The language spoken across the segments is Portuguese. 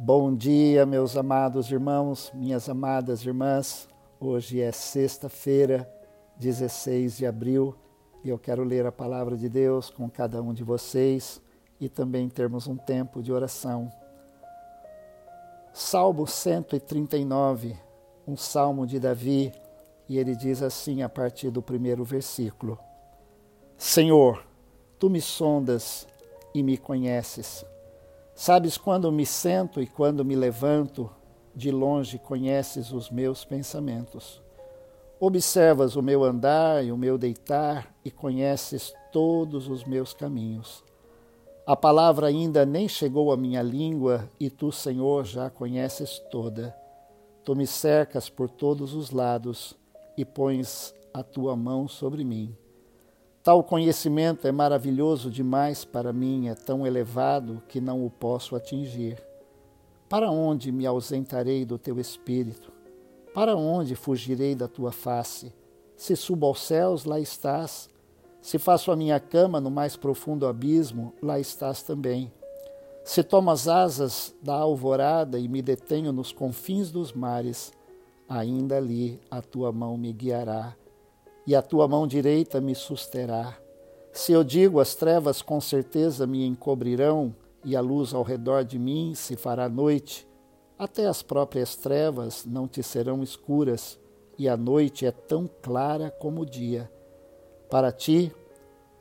Bom dia, meus amados irmãos, minhas amadas irmãs. Hoje é sexta-feira, 16 de abril, e eu quero ler a palavra de Deus com cada um de vocês e também termos um tempo de oração. Salmo 139, um salmo de Davi, e ele diz assim a partir do primeiro versículo: Senhor, tu me sondas e me conheces. Sabes quando me sento e quando me levanto, de longe conheces os meus pensamentos. Observas o meu andar e o meu deitar e conheces todos os meus caminhos. A palavra ainda nem chegou à minha língua e tu, Senhor, já a conheces toda. Tu me cercas por todos os lados e pões a tua mão sobre mim. Tal conhecimento é maravilhoso demais para mim, é tão elevado que não o posso atingir. Para onde me ausentarei do teu espírito? Para onde fugirei da tua face? Se subo aos céus, lá estás. Se faço a minha cama no mais profundo abismo, lá estás também. Se tomo as asas da alvorada e me detenho nos confins dos mares, ainda ali a tua mão me guiará e a tua mão direita me susterá. Se eu digo as trevas com certeza me encobrirão, e a luz ao redor de mim se fará noite, até as próprias trevas não te serão escuras, e a noite é tão clara como o dia. Para ti,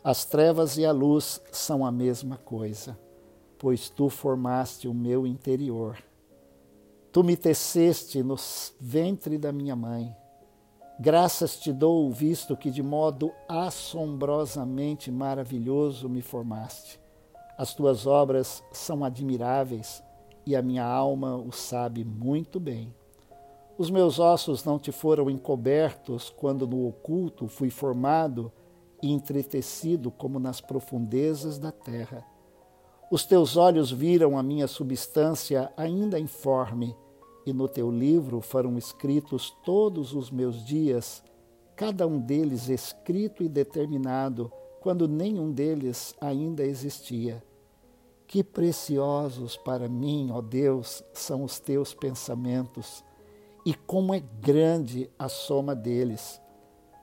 as trevas e a luz são a mesma coisa, pois tu formaste o meu interior. Tu me teceste no ventre da minha mãe. Graças te dou, visto que de modo assombrosamente maravilhoso me formaste. As tuas obras são admiráveis e a minha alma o sabe muito bem. Os meus ossos não te foram encobertos quando no oculto fui formado e entretecido como nas profundezas da terra. Os teus olhos viram a minha substância ainda informe e no teu livro foram escritos todos os meus dias, cada um deles escrito e determinado, quando nenhum deles ainda existia. Que preciosos para mim, ó Deus, são os teus pensamentos, e como é grande a soma deles.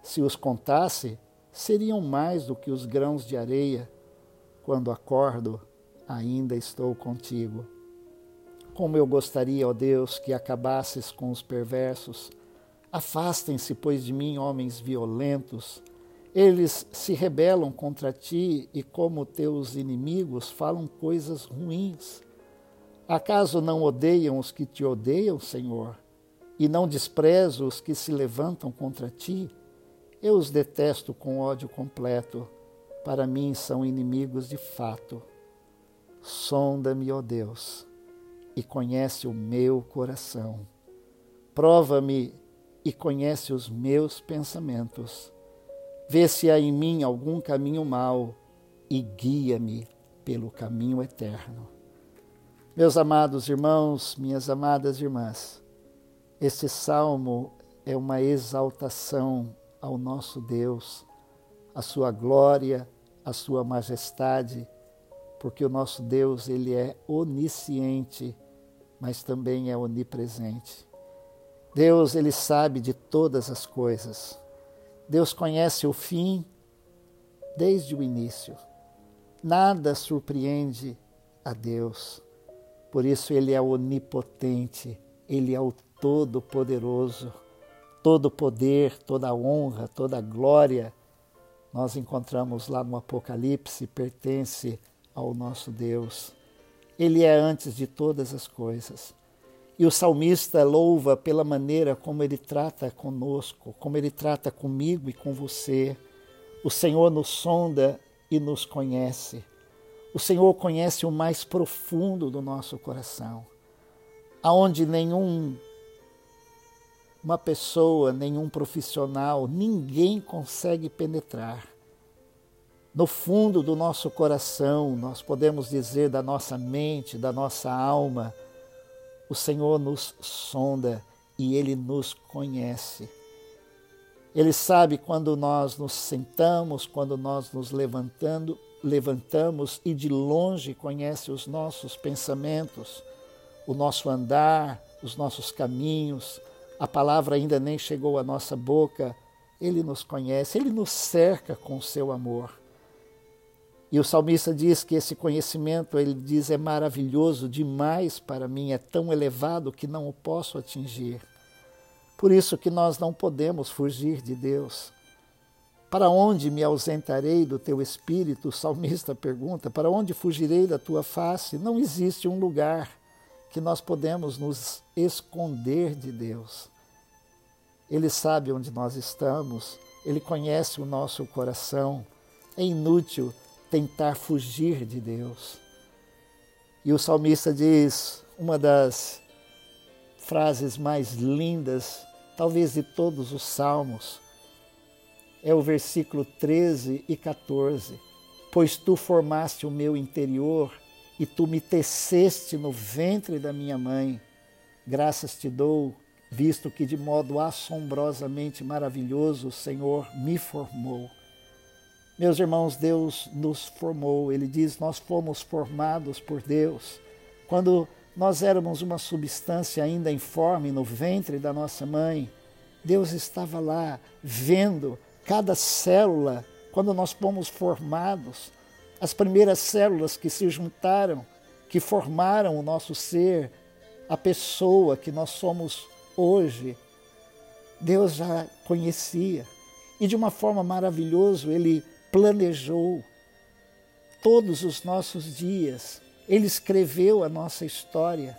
Se os contasse, seriam mais do que os grãos de areia. Quando acordo, ainda estou contigo. Como eu gostaria, ó Deus, que acabasses com os perversos. Afastem-se, pois, de mim homens violentos. Eles se rebelam contra ti e, como teus inimigos, falam coisas ruins. Acaso não odeiam os que te odeiam, Senhor? E não desprezo os que se levantam contra ti? Eu os detesto com ódio completo. Para mim são inimigos de fato. Sonda-me, ó Deus e conhece o meu coração. Prova-me e conhece os meus pensamentos. Vê se há em mim algum caminho mau e guia-me pelo caminho eterno. Meus amados irmãos, minhas amadas irmãs, este salmo é uma exaltação ao nosso Deus, a sua glória, a sua majestade, porque o nosso Deus, ele é onisciente mas também é onipresente. Deus, ele sabe de todas as coisas. Deus conhece o fim desde o início. Nada surpreende a Deus. Por isso ele é onipotente, ele é o todo-poderoso. Todo poder, toda honra, toda glória, nós encontramos lá no Apocalipse, pertence ao nosso Deus. Ele é antes de todas as coisas. E o salmista louva pela maneira como ele trata conosco, como ele trata comigo e com você. O Senhor nos sonda e nos conhece. O Senhor conhece o mais profundo do nosso coração, aonde nenhum uma pessoa, nenhum profissional, ninguém consegue penetrar no fundo do nosso coração, nós podemos dizer da nossa mente, da nossa alma, o Senhor nos sonda e Ele nos conhece. Ele sabe quando nós nos sentamos, quando nós nos levantando, levantamos e de longe conhece os nossos pensamentos, o nosso andar, os nossos caminhos, a palavra ainda nem chegou à nossa boca, Ele nos conhece, Ele nos cerca com o seu amor. E o salmista diz que esse conhecimento, ele diz, é maravilhoso demais para mim, é tão elevado que não o posso atingir. Por isso que nós não podemos fugir de Deus. Para onde me ausentarei do teu espírito? O salmista pergunta. Para onde fugirei da tua face? Não existe um lugar que nós podemos nos esconder de Deus. Ele sabe onde nós estamos, ele conhece o nosso coração. É inútil tentar fugir de Deus. E o salmista diz uma das frases mais lindas, talvez de todos os salmos, é o versículo 13 e 14. Pois tu formaste o meu interior e tu me teceste no ventre da minha mãe. Graças te dou, visto que de modo assombrosamente maravilhoso o Senhor me formou. Meus irmãos, Deus nos formou. Ele diz: Nós fomos formados por Deus. Quando nós éramos uma substância ainda informe no ventre da nossa mãe, Deus estava lá vendo cada célula quando nós fomos formados as primeiras células que se juntaram, que formaram o nosso ser, a pessoa que nós somos hoje, Deus já conhecia. E de uma forma maravilhosa, Ele planejou todos os nossos dias. Ele escreveu a nossa história.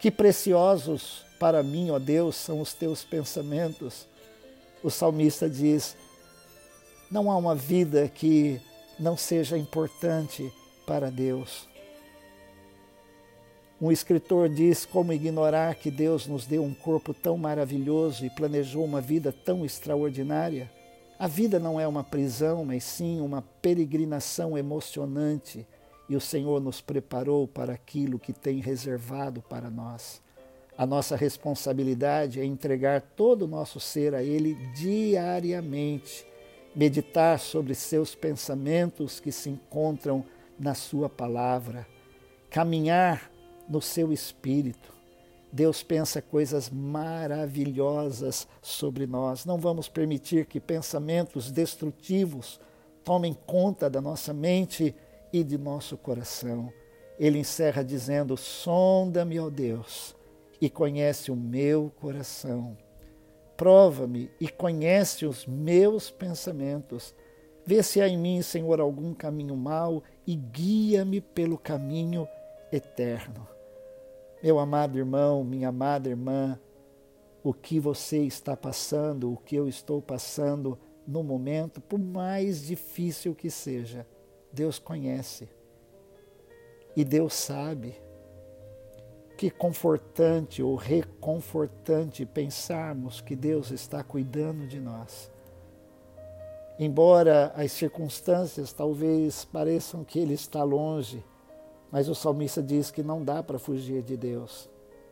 Que preciosos para mim, ó Deus, são os teus pensamentos. O salmista diz: não há uma vida que não seja importante para Deus. Um escritor diz como ignorar que Deus nos deu um corpo tão maravilhoso e planejou uma vida tão extraordinária. A vida não é uma prisão, mas sim uma peregrinação emocionante e o Senhor nos preparou para aquilo que tem reservado para nós. A nossa responsabilidade é entregar todo o nosso ser a Ele diariamente meditar sobre seus pensamentos que se encontram na Sua palavra, caminhar no seu espírito. Deus pensa coisas maravilhosas sobre nós. Não vamos permitir que pensamentos destrutivos tomem conta da nossa mente e de nosso coração. Ele encerra dizendo: Sonda-me, ó Deus, e conhece o meu coração Prova-me e conhece os meus pensamentos. Vê se há em mim, Senhor, algum caminho mau e guia-me pelo caminho eterno. Meu amado irmão, minha amada irmã, o que você está passando, o que eu estou passando no momento, por mais difícil que seja, Deus conhece. E Deus sabe que confortante ou reconfortante pensarmos que Deus está cuidando de nós. Embora as circunstâncias talvez pareçam que Ele está longe, mas o salmista diz que não dá para fugir de Deus.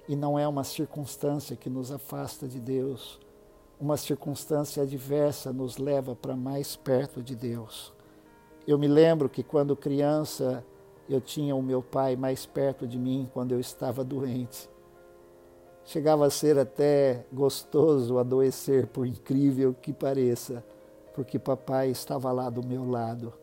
E não é uma circunstância que nos afasta de Deus. Uma circunstância adversa nos leva para mais perto de Deus. Eu me lembro que quando criança eu tinha o meu pai mais perto de mim quando eu estava doente. Chegava a ser até gostoso adoecer, por incrível que pareça, porque papai estava lá do meu lado,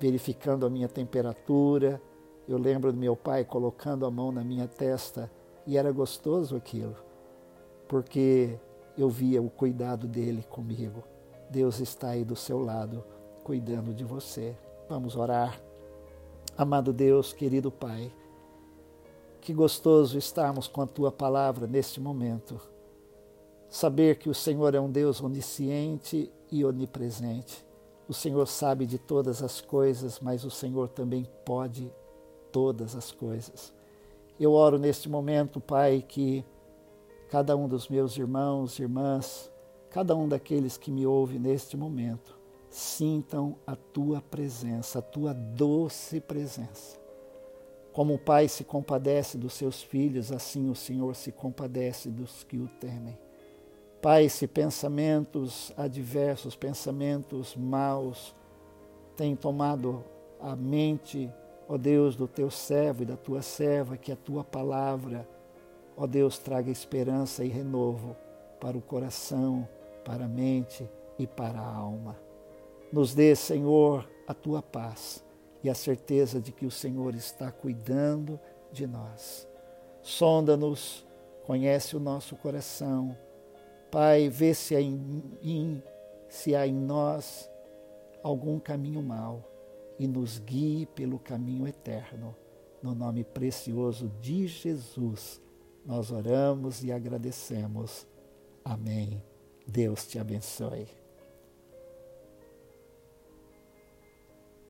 verificando a minha temperatura. Eu lembro do meu pai colocando a mão na minha testa e era gostoso aquilo, porque eu via o cuidado dele comigo. Deus está aí do seu lado, cuidando de você. Vamos orar. Amado Deus, querido Pai, que gostoso estarmos com a tua palavra neste momento. Saber que o Senhor é um Deus onisciente e onipresente. O Senhor sabe de todas as coisas, mas o Senhor também pode todas as coisas. Eu oro neste momento, Pai, que cada um dos meus irmãos, irmãs, cada um daqueles que me ouve neste momento, sintam a tua presença, a tua doce presença. Como o Pai se compadece dos seus filhos, assim o Senhor se compadece dos que o temem. Pai, se pensamentos adversos, pensamentos maus, têm tomado a mente, ó Deus, do teu servo e da tua serva, que a tua palavra ó Deus, traga esperança e renovo para o coração, para a mente e para a alma. Nos dê, Senhor, a tua paz e a certeza de que o Senhor está cuidando de nós. Sonda-nos, conhece o nosso coração. Pai, vê se há em, em, se há em nós algum caminho mau e nos guie pelo caminho eterno. No nome precioso de Jesus, nós oramos e agradecemos. Amém. Deus te abençoe.